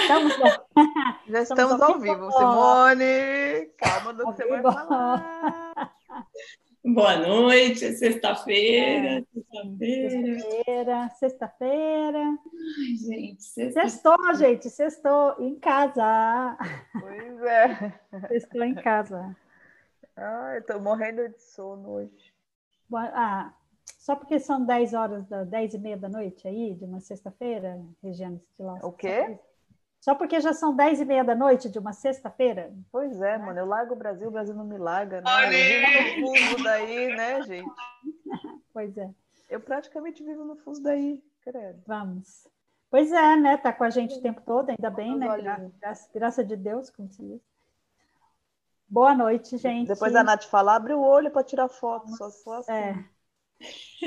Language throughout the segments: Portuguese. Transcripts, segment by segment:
Estamos, Já estamos, estamos ao vivo. Simone, calma do que você vai falar. Boa noite, é sexta-feira. Sexta-feira, sexta-feira. Ai, gente, sexta Sextou, gente, sextou em casa. Pois é. Sextou em casa. Ai, tô morrendo de sono hoje. Ah, só porque são 10 horas, da, 10 e meia da noite aí, de uma sexta-feira, Regiane Stilosa. O quê? Só porque já são 10 e meia da noite de uma sexta-feira? Pois é, mano, eu largo o Brasil, o Brasil não me larga, né? Eu vivo no fuso daí, né, gente? Pois é. Eu praticamente vivo no fuso daí, credo. Vamos. Pois é, né? Tá com a gente o tempo todo, ainda bem, né? Graças, graças de Deus, como se diz. Boa noite, gente. Depois a Nath fala, abre o olho para tirar foto, só, só assim. É.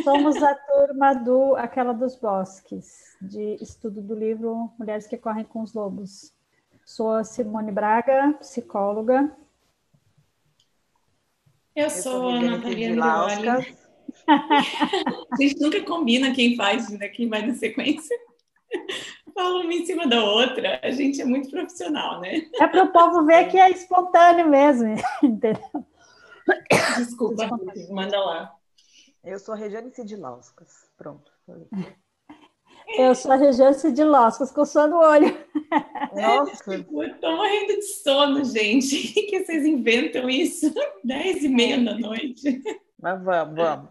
Somos a turma do Aquela dos Bosques, de estudo do livro Mulheres que Correm com os Lobos. Sou a Simone Braga, psicóloga. Eu, Eu sou a Natalia Andrioli. a gente nunca combina quem faz, né, quem vai na sequência. Fala uma em cima da outra. A gente é muito profissional, né? É para o povo ver que é espontâneo mesmo, entendeu? Desculpa, manda lá. Eu sou a Regiane Sidilauskas. Pronto. Eu sou a Regiane Sidilauskas, com sono no olho. Nossa. Eu tô morrendo de sono, gente. que vocês inventam isso? Dez e meia da noite. Mas vamos, vamos.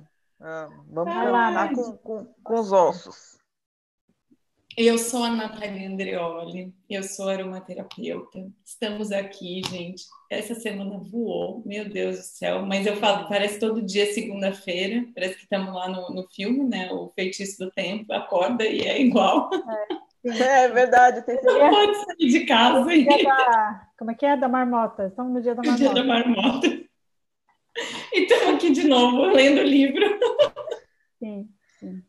Vamos lá, com, com, com os ossos. Eu sou a Natália Andreoli, eu sou aromaterapeuta. Estamos aqui, gente. Essa semana voou, meu Deus do céu. Mas eu falo, parece todo dia segunda-feira. Parece que estamos lá no, no filme, né? O Feitiço do Tempo. Acorda e é igual. É, é verdade. Tem Não pode sair de casa. Da, como é que é? Da marmota. Estamos no dia da marmota. Dia da marmota. E estamos aqui de novo, lendo o livro. Sim, sim.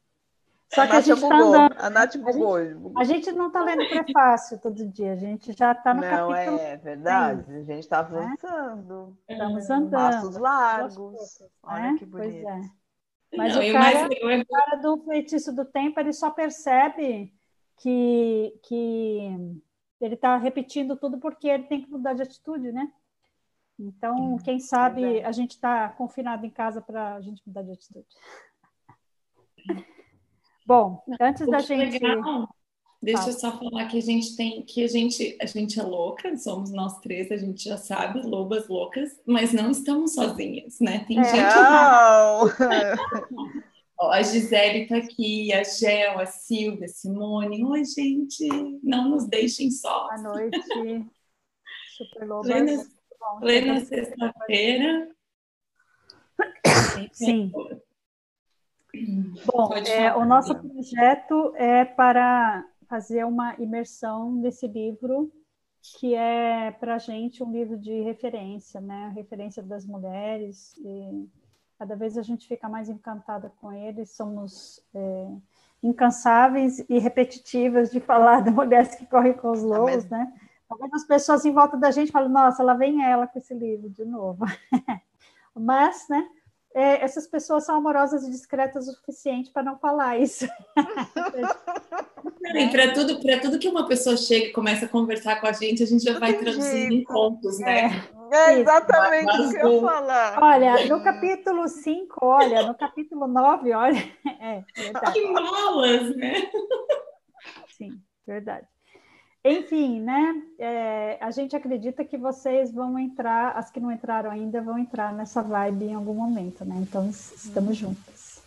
Só a que a gente está andando. A Nath bugou. A gente, a gente não está lendo prefácio todo dia, a gente já está no não, capítulo. Não, é verdade. A gente está avançando. É? Estamos andando. Passos largos. Olha é? que bonito. Pois é. Mas não, o, cara, mais... o cara do feitiço do tempo, ele só percebe que, que ele está repetindo tudo porque ele tem que mudar de atitude, né? Então, quem sabe a gente está confinado em casa para a gente mudar de atitude. Bom, antes da gente. Legal. Deixa eu só falar que a gente tem que a gente a gente é louca, somos nós três, a gente já sabe, lobas loucas, mas não estamos sozinhas, né? Tem é. gente. Não. Ó, a Gisele está aqui, a Gel, a Silvia, a Simone. Oi, gente, não nos deixem só. Boa noite. Super loba. Plena, plena sexta-feira. Sim. Bom, é, o nosso projeto é para fazer uma imersão nesse livro, que é para a gente um livro de referência, né? Referência das mulheres. E cada vez a gente fica mais encantada com ele. Somos é, incansáveis e repetitivas de falar de mulheres que correm com os lobos, né? Algumas pessoas em volta da gente falam: Nossa, lá vem ela com esse livro de novo. Mas, né? É, essas pessoas são amorosas e discretas o suficiente para não falar isso. E para tudo, para tudo que uma pessoa chega e começa a conversar com a gente, a gente já vai traduzindo em contos, né? É, é exatamente o que eu ia falar. Olha, no capítulo 5, olha, no capítulo 9, olha. É, verdade. Que malas, né? Sim, verdade. Enfim, né? É, a gente acredita que vocês vão entrar, as que não entraram ainda vão entrar nessa vibe em algum momento, né? Então estamos juntas.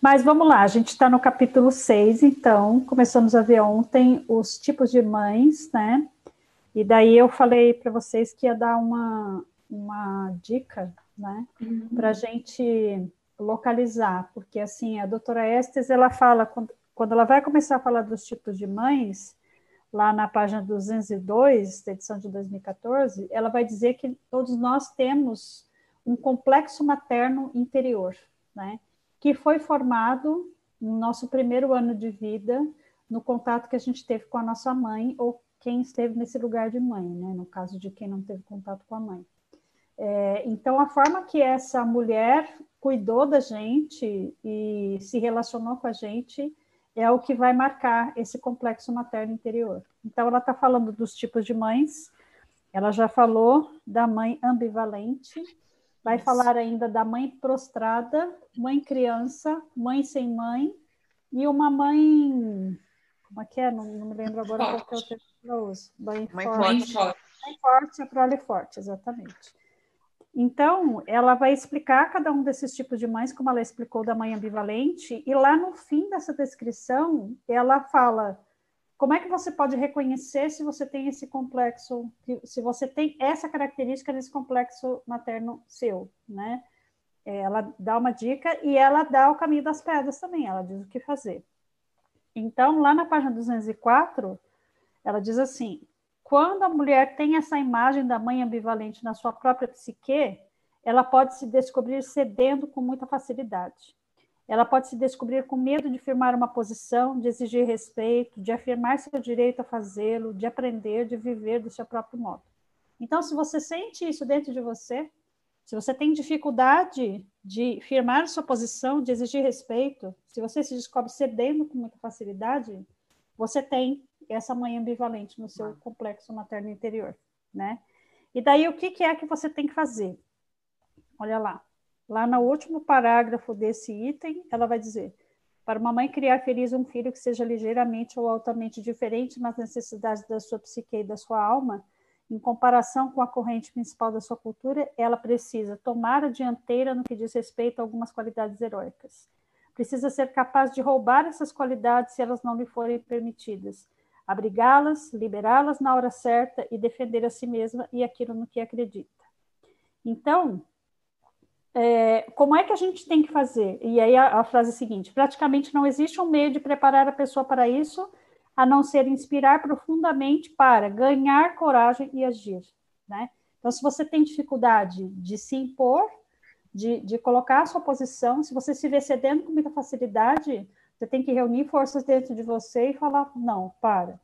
Mas vamos lá, a gente está no capítulo 6, então, começamos a ver ontem os tipos de mães, né? E daí eu falei para vocês que ia dar uma, uma dica, né? Uhum. Para a gente localizar, porque assim, a doutora Estes, ela fala, quando, quando ela vai começar a falar dos tipos de mães, lá na página 202, da edição de 2014, ela vai dizer que todos nós temos um complexo materno interior, né? Que foi formado no nosso primeiro ano de vida, no contato que a gente teve com a nossa mãe ou quem esteve nesse lugar de mãe, né? No caso de quem não teve contato com a mãe. É, então, a forma que essa mulher cuidou da gente e se relacionou com a gente é o que vai marcar esse complexo materno interior. Então, ela está falando dos tipos de mães, ela já falou da mãe ambivalente, vai Isso. falar ainda da mãe prostrada, mãe criança, mãe sem mãe e uma mãe. Como é que é? Não, não me lembro agora forte. qual é o termo que eu uso. Mãe, mãe forte. forte. Mãe forte, a prole forte, exatamente. Então, ela vai explicar cada um desses tipos de mães, como ela explicou da mãe ambivalente, e lá no fim dessa descrição, ela fala como é que você pode reconhecer se você tem esse complexo, se você tem essa característica nesse complexo materno seu, né? É, ela dá uma dica e ela dá o caminho das pedras também, ela diz o que fazer. Então, lá na página 204, ela diz assim: quando a mulher tem essa imagem da mãe ambivalente na sua própria psique, ela pode se descobrir cedendo com muita facilidade. Ela pode se descobrir com medo de firmar uma posição, de exigir respeito, de afirmar seu direito a fazê-lo, de aprender, de viver do seu próprio modo. Então, se você sente isso dentro de você, se você tem dificuldade de firmar sua posição, de exigir respeito, se você se descobre cedendo com muita facilidade, você tem essa mãe ambivalente no seu complexo materno interior, né? E daí o que, que é que você tem que fazer? Olha lá. Lá no último parágrafo desse item, ela vai dizer: para uma mãe criar feliz um filho que seja ligeiramente ou altamente diferente nas necessidades da sua psique e da sua alma, em comparação com a corrente principal da sua cultura, ela precisa tomar a dianteira no que diz respeito a algumas qualidades heróicas. Precisa ser capaz de roubar essas qualidades se elas não lhe forem permitidas, abrigá-las, liberá-las na hora certa e defender a si mesma e aquilo no que acredita. Então, é, como é que a gente tem que fazer? E aí a, a, frase seguinte: praticamente não existe um meio de preparar a pessoa para isso, a não ser inspirar profundamente para ganhar coragem e agir. Né? Então, se você tem dificuldade de se impor, de, de colocar a sua posição, se você se vê cedendo com muita facilidade, você tem que reunir forças dentro de você e falar: não, para.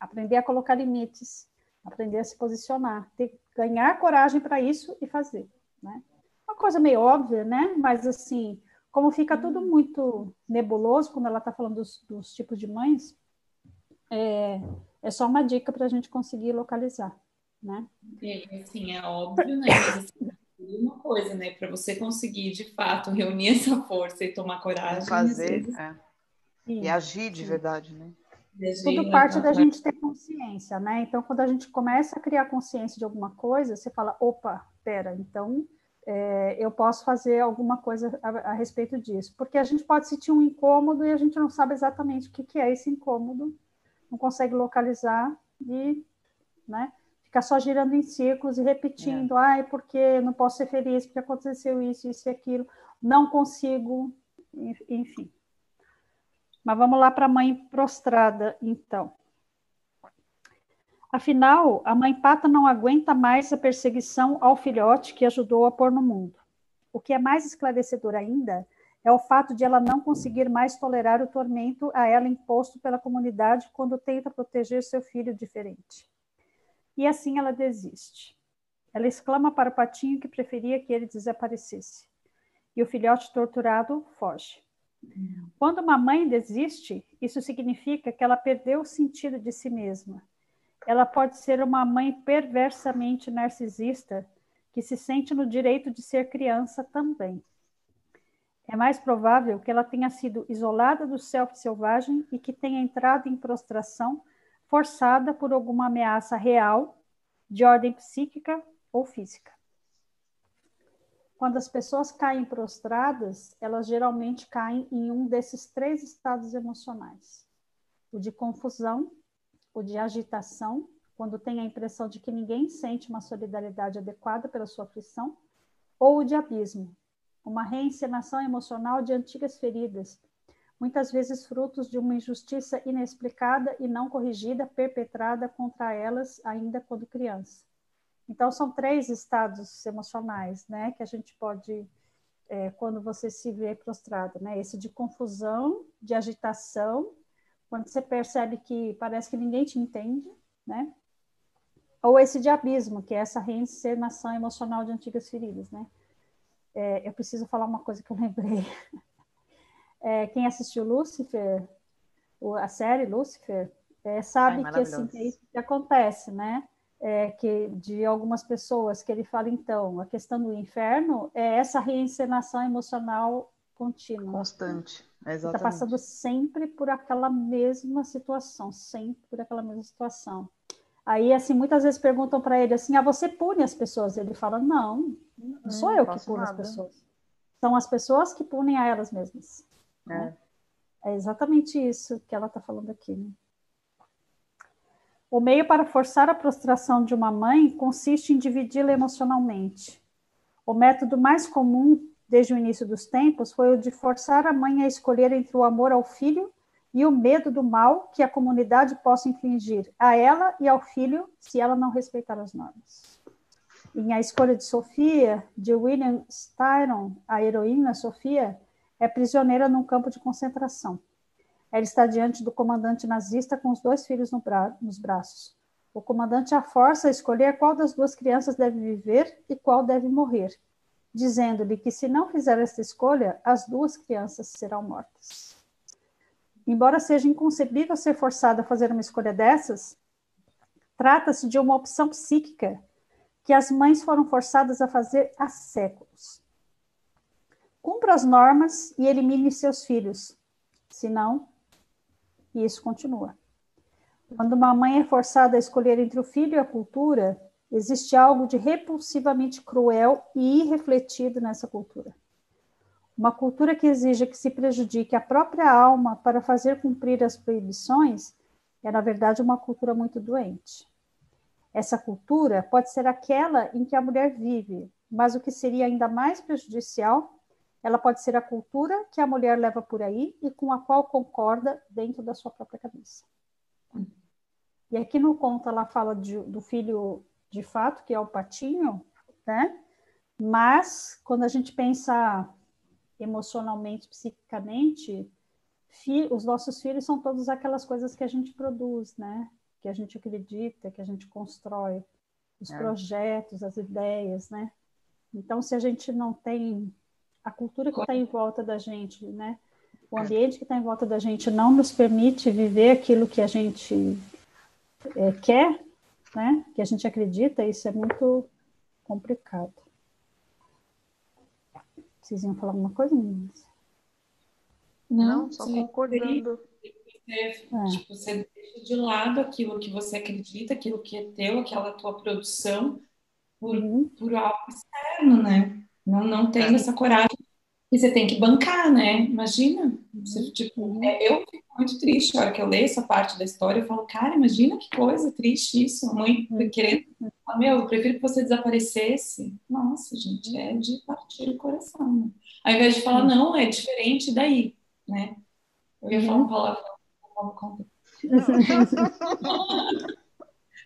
Aprender a colocar limites, aprender a se posicionar, ter, ganhar coragem para isso e fazer. Né? uma coisa meio óbvia, né? Mas assim, como fica tudo muito nebuloso quando ela está falando dos, dos, tipos de mães, é, é só uma dica para a gente conseguir localizar, né? É, assim, é óbvio, né? Uma coisa, né? Para você conseguir de fato reunir essa força e tomar coragem, fazer, vezes... é. e agir de verdade, né? Tudo parte da gente ter consciência, né? Então, quando a gente começa a criar consciência de alguma coisa, você fala, opa, pera, então é, eu posso fazer alguma coisa a, a, respeito disso. Porque a gente pode sentir um incômodo e a gente não sabe exatamente o que, que é esse incômodo, não consegue localizar e né, fica só girando em círculos e repetindo, é. ai, porque não posso ser feliz, porque aconteceu isso, isso e aquilo, não consigo, enfim. Mas vamos lá para a mãe prostrada, então. Afinal, a mãe pata não aguenta mais a perseguição ao filhote que ajudou a pôr no mundo. O que é mais esclarecedor ainda é o fato de ela não conseguir mais tolerar o tormento a ela imposto pela comunidade quando tenta proteger seu filho diferente. E assim ela desiste. Ela exclama para o patinho que preferia que ele desaparecesse. E o filhote torturado foge. Quando uma mãe desiste, isso significa que ela perdeu o sentido de si mesma ela pode ser uma mãe perversamente narcisista que se sente no direito de ser criança também. É mais provável que ela tenha sido isolada do self selvagem e que tenha entrado em prostração forçada por alguma ameaça real de ordem psíquica ou física. Quando as pessoas caem prostradas, elas geralmente caem em um desses três estados emocionais: o de confusão, o de agitação, quando tem a impressão de que ninguém sente uma solidariedade adequada pela sua aflição, ou o de abismo, uma reencenação emocional de antigas feridas, muitas vezes frutos de uma injustiça inexplicada e não corrigida perpetrada contra elas ainda quando criança. Então, são três estados emocionais, né, que a gente pode, é, quando você se vê prostrado, né, esse de confusão, de agitação quando você percebe que parece que ninguém te entende, né? Ou esse de abismo, que é essa reencenação emocional de antigas feridas, né? É, eu preciso falar uma coisa que eu lembrei. é, quem assistiu Lúcifer, a série Lúcifer, é, sabe Ai, que assim, é isso que acontece, né? É, que de algumas pessoas que ele fala então a questão do inferno é essa reencenação emocional contínua. Constante está passando sempre por aquela mesma situação sempre por aquela mesma situação. Aí assim muitas vezes perguntam para ele assim ah você pune as pessoas? Ele fala não não sou eu que puno nada. as pessoas. São as pessoas que punem a elas mesmas né? é exatamente isso que ela está falando aqui né? O meio para forçar a prostração de uma mãe consiste em dividi-la emocionalmente. O método mais comum desde o início dos tempos foi o de forçar a mãe a escolher entre o amor ao filho e o medo do mal que a comunidade possa infligir a ela e ao filho se ela não respeitar as normas. Em A Escolha de Sofia, de William Styron, a heroína Sofia é prisioneira num campo de concentração. Ela está diante do comandante nazista com os dois filhos no bra nos braços. O comandante a força a escolher qual das duas crianças deve viver e qual deve morrer, dizendo-lhe que se não fizer esta escolha, as duas crianças serão mortas. Embora seja inconcebível ser forçada a fazer uma escolha dessas, trata-se de uma opção psíquica que as mães foram forçadas a fazer há séculos. Cumpra as normas e elimine seus filhos, senão isso continua. Quando uma mãe é forçada a escolher entre o filho e a cultura, existe algo de repulsivamente cruel e irrefletido nessa cultura. Uma cultura que exija que se prejudique a própria alma para fazer cumprir as proibições é, na verdade, uma cultura muito doente. Essa cultura pode ser aquela em que a mulher vive, mas o que seria ainda mais prejudicial ela pode ser a cultura que a mulher leva por aí e com a qual concorda dentro da sua própria cabeça. E aqui no conto ela fala de, do filho de fato, que é o patinho, né? Mas quando a gente pensa emocionalmente, psiquicamente, os nossos filhos são todas aquelas coisas que a gente produz, né? Que a gente acredita, que a gente constrói, os é. projetos, as ideias, né? Então, se a gente não tem a cultura que está em volta da gente, né? O ambiente que está em volta da gente não nos permite viver aquilo que a gente é, quer, né? Que a gente acredita, isso é muito complicado. Vocês iam falar alguma coisa, meninas? Não, não só concordando. Você, é. tipo, você deixa de lado aquilo que você acredita, aquilo que é teu, aquela tua produção, por, uhum. por algo externo, né? Não, não tem é. essa coragem. E você tem que bancar, né? Imagina. Você, tipo, uhum. é, eu fico muito triste a hora que eu leio essa parte da história. Eu falo, cara, imagina que coisa triste isso. A mãe uhum. querendo. Meu, eu prefiro que você desaparecesse. Nossa, gente, é de partir o coração. Né? Ao invés de falar, não, é diferente daí, né? Eu ia falar uma palavra, não conta.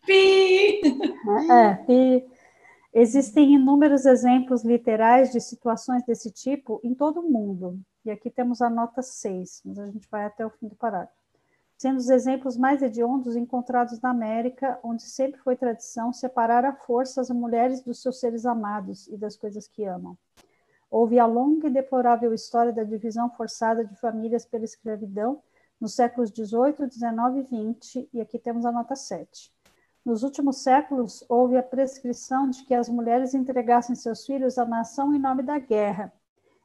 Pi! É, pi. Existem inúmeros exemplos literais de situações desse tipo em todo o mundo. E aqui temos a nota 6, mas a gente vai até o fim do parágrafo. Sendo os exemplos mais hediondos encontrados na América, onde sempre foi tradição separar à força as mulheres dos seus seres amados e das coisas que amam. Houve a longa e deplorável história da divisão forçada de famílias pela escravidão nos séculos 18, 19 e 20, e aqui temos a nota 7. Nos últimos séculos, houve a prescrição de que as mulheres entregassem seus filhos à nação em nome da guerra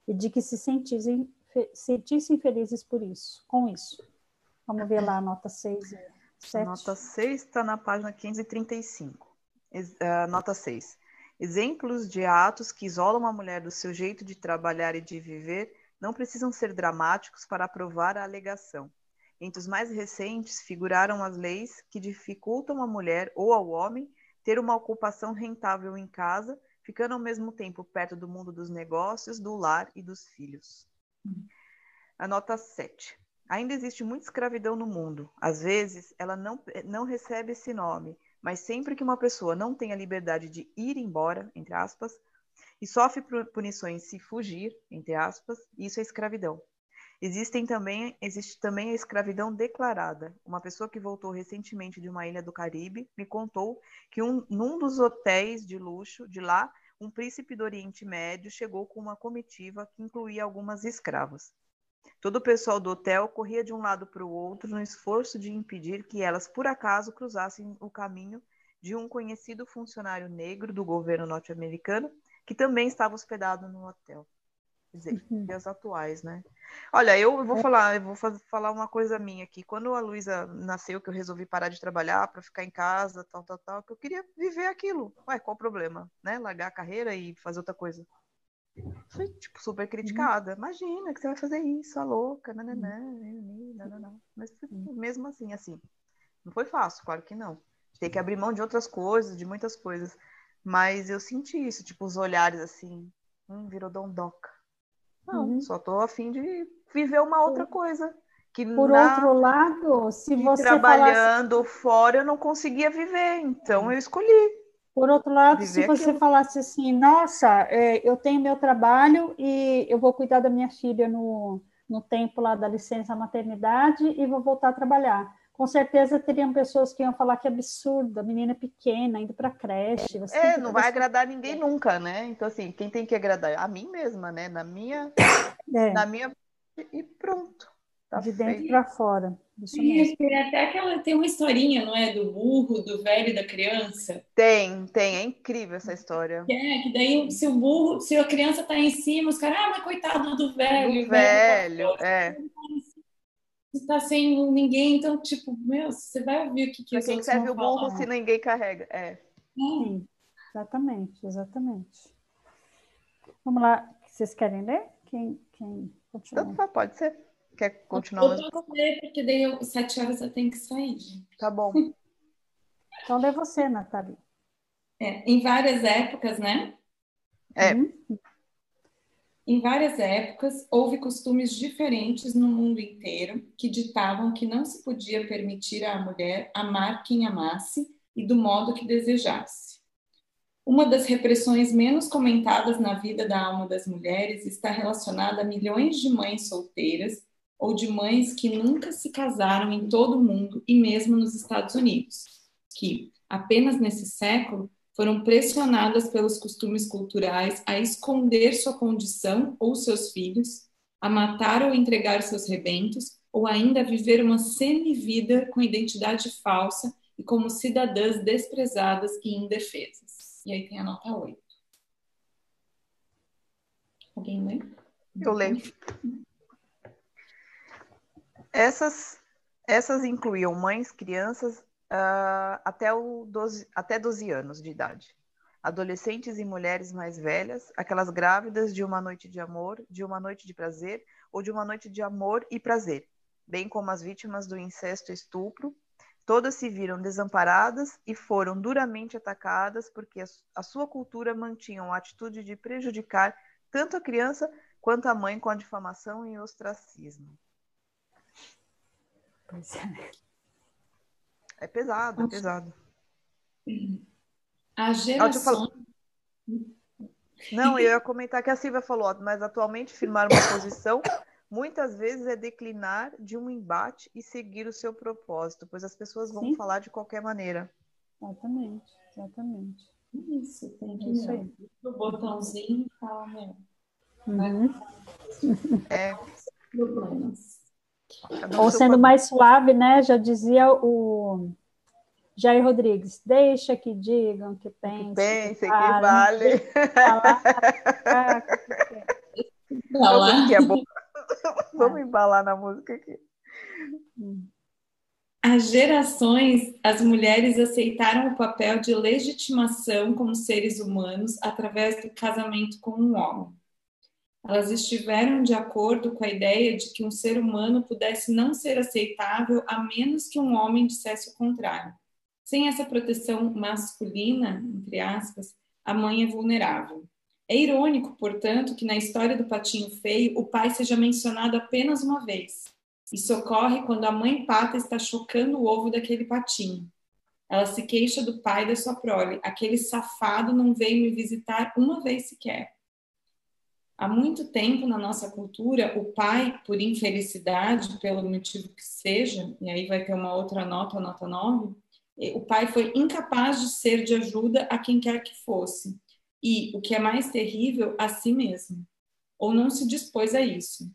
e de que se sentissem, sentissem felizes por isso, com isso. Vamos ver lá a nota 6 e 7. A nota 6 está na página 535. Uh, nota 6. Exemplos de atos que isolam a mulher do seu jeito de trabalhar e de viver não precisam ser dramáticos para provar a alegação. Entre os mais recentes figuraram as leis que dificultam à mulher ou ao homem ter uma ocupação rentável em casa, ficando ao mesmo tempo perto do mundo dos negócios, do lar e dos filhos. A nota 7. Ainda existe muita escravidão no mundo. Às vezes, ela não, não recebe esse nome, mas sempre que uma pessoa não tem a liberdade de ir embora, entre aspas, e sofre punições se fugir, entre aspas, isso é escravidão. Existem também, existe também a escravidão declarada. Uma pessoa que voltou recentemente de uma ilha do Caribe me contou que um, num dos hotéis de luxo de lá, um príncipe do Oriente Médio chegou com uma comitiva que incluía algumas escravas. Todo o pessoal do hotel corria de um lado para o outro no esforço de impedir que elas, por acaso, cruzassem o caminho de um conhecido funcionário negro do governo norte-americano que também estava hospedado no hotel. Dizer, uhum. dias atuais, né? Olha, eu vou é. falar, eu vou falar uma coisa minha aqui. Quando a Luísa nasceu, que eu resolvi parar de trabalhar para ficar em casa, tal, tal, tal, que eu queria viver aquilo. Ué, qual o problema? Né? Largar a carreira e fazer outra coisa. Fui, tipo, super uhum. criticada. Uhum. Imagina que você vai fazer isso, a louca, nananã, nananã. Mas mesmo assim, assim, não foi fácil, claro que não. Tem que abrir mão de outras coisas, de muitas coisas. Mas eu senti isso, tipo, os olhares assim, hum, virou dondoca. Não, uhum. só tô afim de viver uma outra coisa. Que Por na... outro lado, se você trabalhando falasse... fora eu não conseguia viver, então eu escolhi. Por outro lado, se você aquilo. falasse assim, nossa, é, eu tenho meu trabalho e eu vou cuidar da minha filha no, no tempo lá da licença maternidade e vou voltar a trabalhar com certeza teriam pessoas que iam falar que é absurdo, a menina é pequena, indo para creche. é, não vai agradar ninguém nunca, né? Então, assim, quem tem que agradar? A mim mesma, né? Na minha. É. Na minha. E pronto. Tá de dentro para fora. Isso mesmo. Tem até aquela. Tem uma historinha, não é? Do burro, do velho e da criança. Tem, tem. É incrível essa história. É, que daí, se o burro, se a criança tá em cima, os caras, ah, mas coitado do velho. Do velho, velho é está sem ninguém, então, tipo, meu, você vai ouvir o que, que quem serve o burro se ninguém carrega. É. Sim, exatamente, exatamente. Vamos lá, vocês querem ler? Quem, quem continua? pode ser. Quer continuar? Eu posso ler, porque daí eu, sete horas eu tenho que sair, gente. Tá bom. então lê você, Nathalie. É, em várias épocas, né? É. Uhum. Em várias épocas, houve costumes diferentes no mundo inteiro que ditavam que não se podia permitir à mulher amar quem amasse e do modo que desejasse. Uma das repressões menos comentadas na vida da alma das mulheres está relacionada a milhões de mães solteiras ou de mães que nunca se casaram em todo o mundo e mesmo nos Estados Unidos, que, apenas nesse século, foram pressionadas pelos costumes culturais a esconder sua condição ou seus filhos, a matar ou entregar seus rebentos, ou ainda a viver uma semi-vida com identidade falsa e como cidadãs desprezadas e indefesas. E aí tem a nota 8. Alguém lê? Eu leio. Essas, essas incluíam mães, crianças, uh, até, o 12, até 12 anos de idade. Adolescentes e mulheres mais velhas, aquelas grávidas de uma noite de amor, de uma noite de prazer ou de uma noite de amor e prazer, bem como as vítimas do incesto e estupro, todas se viram desamparadas e foram duramente atacadas porque a sua cultura mantinha a atitude de prejudicar tanto a criança quanto a mãe com a difamação e ostracismo. Pois é. É pesado, é pesado. A geração... Não, eu ia comentar que a Silvia falou, mas atualmente firmar uma posição muitas vezes é declinar de um embate e seguir o seu propósito, pois as pessoas vão Sim. falar de qualquer maneira. Exatamente, exatamente. Isso, tem que Isso aí. o botãozinho e falar mesmo. Uhum. É. Problemas. Ou sendo mais suave, né? Já dizia o Jair Rodrigues, deixa que digam, que pensem. Que pensem, que, que vale. Falar. Que é bom. Vamos embalar na música aqui. Há gerações, as mulheres aceitaram o papel de legitimação como seres humanos através do casamento com um homem elas estiveram de acordo com a ideia de que um ser humano pudesse não ser aceitável a menos que um homem dissesse o contrário. Sem essa proteção masculina, entre aspas, a mãe é vulnerável. É irônico, portanto, que na história do patinho feio o pai seja mencionado apenas uma vez. Isso ocorre quando a mãe pata está chocando o ovo daquele patinho. Ela se queixa do pai da sua prole. Aquele safado não veio me visitar uma vez sequer. Há muito tempo na nossa cultura, o pai, por infelicidade, pelo motivo que seja, e aí vai ter uma outra nota, a nota 9, o pai foi incapaz de ser de ajuda a quem quer que fosse. E, o que é mais terrível, a si mesmo. Ou não se dispôs a isso.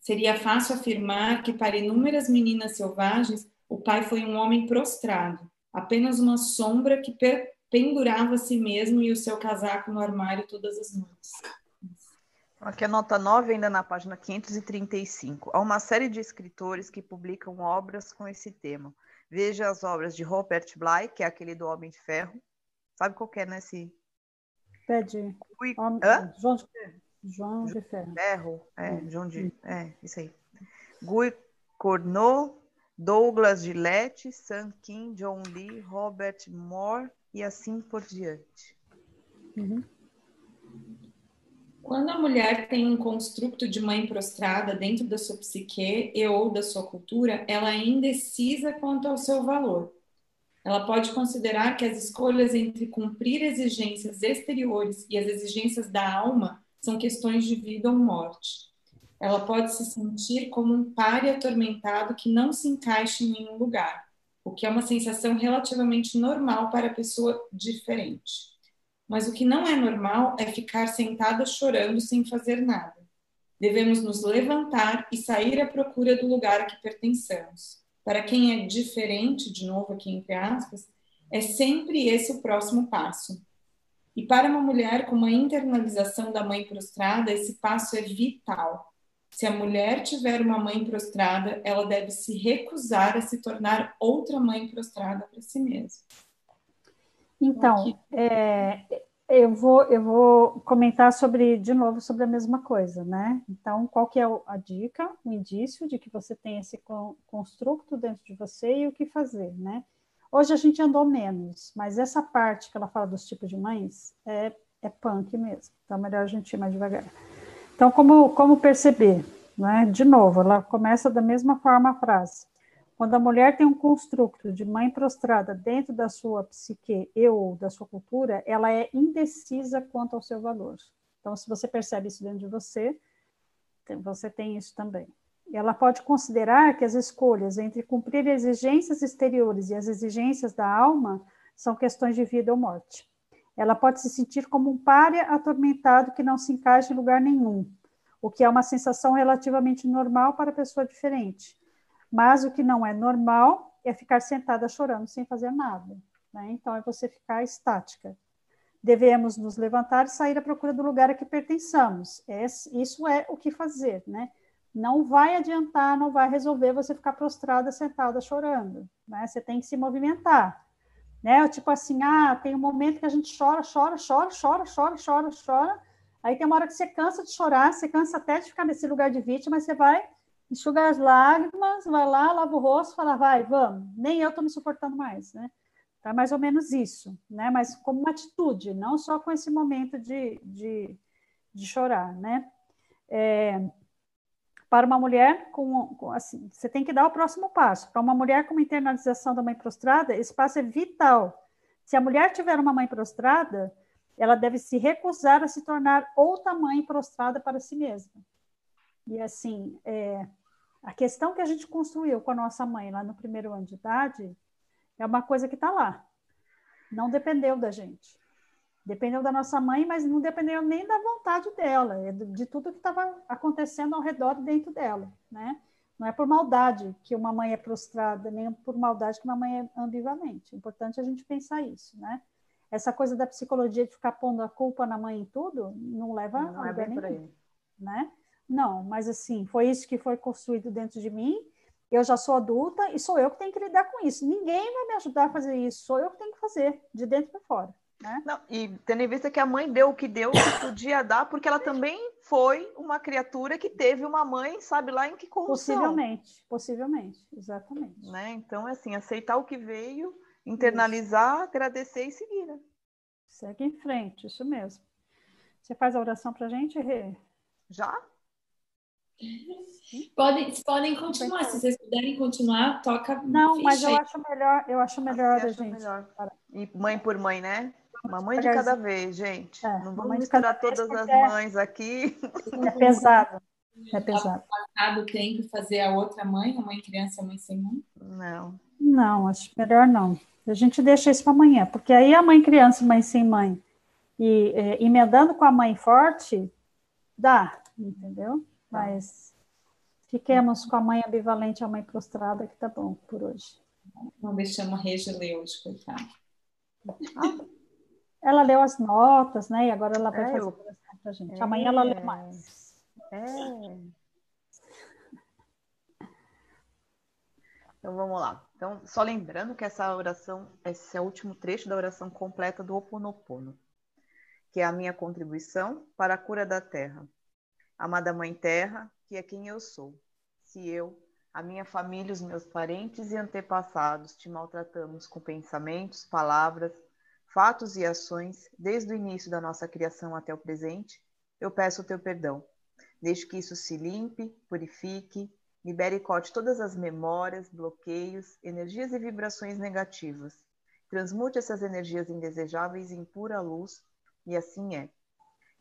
seria fácil afirmar que para inúmeras meninas selvagens o pai foi um homem prostrado, apenas uma sombra que pendurava a si mesmo e o seu casaco no armário todas as noites. Aqui a nota 9, ainda na página 535. Há uma série de escritores que publicam obras com esse tema. Veja as obras de Robert Bly, que é aquele do Homem de Ferro. Sabe qual que é, né? Esse... Pede. Ui... João de Ferro. João de Ferro. Ferro. É, João de... É, isso aí. Guy Cornot, Douglas Gillette, Sam Kim, John Lee, Robert Moore e assim por diante. Uhum. Quando a mulher tem um construto de mãe prostrada dentro da sua psique e ou da sua cultura, ela é indecisa quanto ao seu valor. Ela pode considerar que as escolhas entre cumprir exigências exteriores e as exigências da alma são questões de vida ou morte. Ela pode se sentir como um pare atormentado que não se encaixa em nenhum lugar, o que é uma sensação relativamente normal para pessoa diferente. Mas o que não é normal é ficar sentada chorando sem fazer nada. Devemos nos levantar e sair à procura do lugar a que pertencemos. Para quem é diferente, de novo aqui entre aspas, é sempre esse o próximo passo. E para uma mulher com uma internalização da mãe prostrada, esse passo é vital. Se a mulher tiver uma mãe prostrada, ela deve se recusar a se tornar outra mãe prostrada para si mesma. Então, é, eu, vou, eu vou comentar sobre, de novo, sobre a mesma coisa, né? Então, qual que é a dica, o indício de que você tem esse construto dentro de você e o que fazer, né? Hoje a gente andou menos, mas essa parte que ela fala dos tipos de mães é, é punk mesmo, então é melhor a gente ir mais devagar. Então, como, como perceber? Né? De novo, ela começa da mesma forma a frase. Quando a mulher tem um construto de mãe prostrada dentro da sua psique e ou da sua cultura, ela é indecisa quanto ao seu valor. Então, se você percebe isso dentro de você, você tem isso também. Ela pode considerar que as escolhas entre cumprir exigências exteriores e as exigências da alma são questões de vida ou morte. Ela pode se sentir como um pária atormentado que não se encaixa em lugar nenhum, o que é uma sensação relativamente normal para pessoa diferente mas o que não é normal é ficar sentada chorando sem fazer nada. Né? Então, é você ficar estática. Devemos nos levantar e sair à procura do lugar a que pertençamos. É, isso é o que fazer, né? Não vai adiantar, não vai resolver você ficar prostrada, sentada, chorando. Né? Você tem que se movimentar. Né? Tipo assim, ah, tem um momento que a gente chora, chora, chora, chora, chora, chora, chora. Aí tem uma hora que você cansa de chorar, você cansa até de ficar nesse lugar de vítima, mas você vai enxuga as lágrimas, vai lá, lava o rosto, fala, vai, vamos. Nem eu estou me suportando mais, né? Tá mais ou menos isso, né? Mas como uma atitude, não só com esse momento de, de, de chorar, né? É, para uma mulher com, com, assim, você tem que dar o próximo passo. Para uma mulher com uma internalização da mãe prostrada, esse passo é vital. Se a mulher tiver uma mãe prostrada, ela deve se recusar a se tornar outra mãe prostrada para si mesma. E assim, é, a questão que a gente construiu com a nossa mãe lá no primeiro ano de idade é uma coisa que está lá. Não dependeu da gente. Dependeu da nossa mãe, mas não dependeu nem da vontade dela, é de tudo que estava acontecendo ao redor dentro dela, né? Não é por maldade que uma mãe é prostrada, nem por maldade que uma mãe é ambivalente. É importante a gente pensar isso, né? Essa coisa da psicologia de ficar pondo a culpa na mãe em tudo não leva não a é lugar bem nenhum, né? Não, mas assim, foi isso que foi construído dentro de mim. Eu já sou adulta e sou eu que tenho que lidar com isso. Ninguém vai me ajudar a fazer isso, sou eu que tenho que fazer, de dentro para fora. Né? Não, e tendo em vista que a mãe deu o que deu, o que podia dar, porque ela também foi uma criatura que teve uma mãe, sabe lá em que condição. Possivelmente, possivelmente, exatamente. Né? Então, é assim, aceitar o que veio, internalizar, isso. agradecer e seguir. Né? Segue em frente, isso mesmo. Você faz a oração para a gente, Rê? Já? Podem, podem continuar, se vocês puderem continuar, toca. Não, mas eu acho melhor, eu acho melhor a gente. Melhor. E mãe por mãe, né? Uma mãe de cada vez, gente. É, não vamos misturar todas as é, mães aqui. É pesado. É pesado. Passado tempo fazer a outra mãe, a mãe criança, a mãe sem mãe? Não. Não, acho melhor não. A gente deixa isso para amanhã, porque aí a mãe criança, mãe sem mãe, e emendando com a mãe forte, dá, entendeu? Mas Fiquemos com a mãe ambivalente e a mãe prostrada, que tá bom por hoje. Ver se chama Regi hoje, coitada. Ah, ela leu as notas, né? E agora ela vai É, fazer eu- pra gente. É. Amanhã ela lê mais. É. Então vamos lá. Então, só lembrando que essa oração, esse é o último trecho da oração completa do Ho Oponopono, que é a minha contribuição para a cura da terra. Amada Mãe Terra, que é quem eu sou. Se eu, a minha família, os meus parentes e antepassados te maltratamos com pensamentos, palavras, fatos e ações, desde o início da nossa criação até o presente, eu peço o teu perdão. Deixe que isso se limpe, purifique, libere e corte todas as memórias, bloqueios, energias e vibrações negativas. Transmute essas energias indesejáveis em pura luz, e assim é.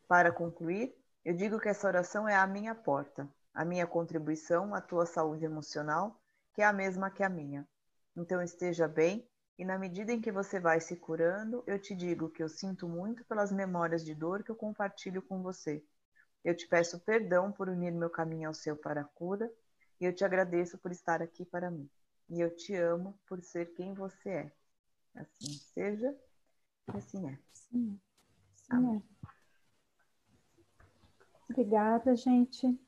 Para concluir, eu digo que essa oração é a minha porta, a minha contribuição à tua saúde emocional, que é a mesma que a minha. Então esteja bem, e na medida em que você vai se curando, eu te digo que eu sinto muito pelas memórias de dor que eu compartilho com você. Eu te peço perdão por unir meu caminho ao seu para a cura, e eu te agradeço por estar aqui para mim. E eu te amo por ser quem você é. Assim seja, e assim é. Sim, sim Amém. é. Obrigada, gente.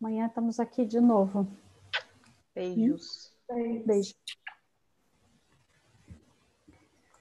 Amanhã estamos aqui de novo. Beijos. Beijo.